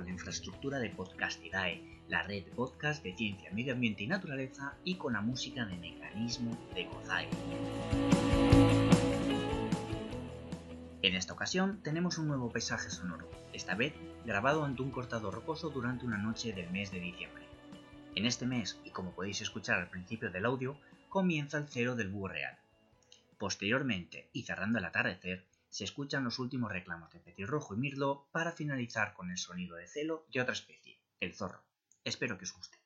bajo la infraestructura de Podcastidae, la red podcast de ciencia, medio ambiente y naturaleza y con la música de mecanismo de Gozai. En esta ocasión tenemos un nuevo paisaje sonoro, esta vez grabado ante un cortado rocoso durante una noche del mes de diciembre. En este mes, y como podéis escuchar al principio del audio, comienza el cero del búho real. Posteriormente, y cerrando el atardecer, se escuchan los últimos reclamos de petirrojo y mirlo para finalizar con el sonido de celo de otra especie, el zorro. Espero que os guste.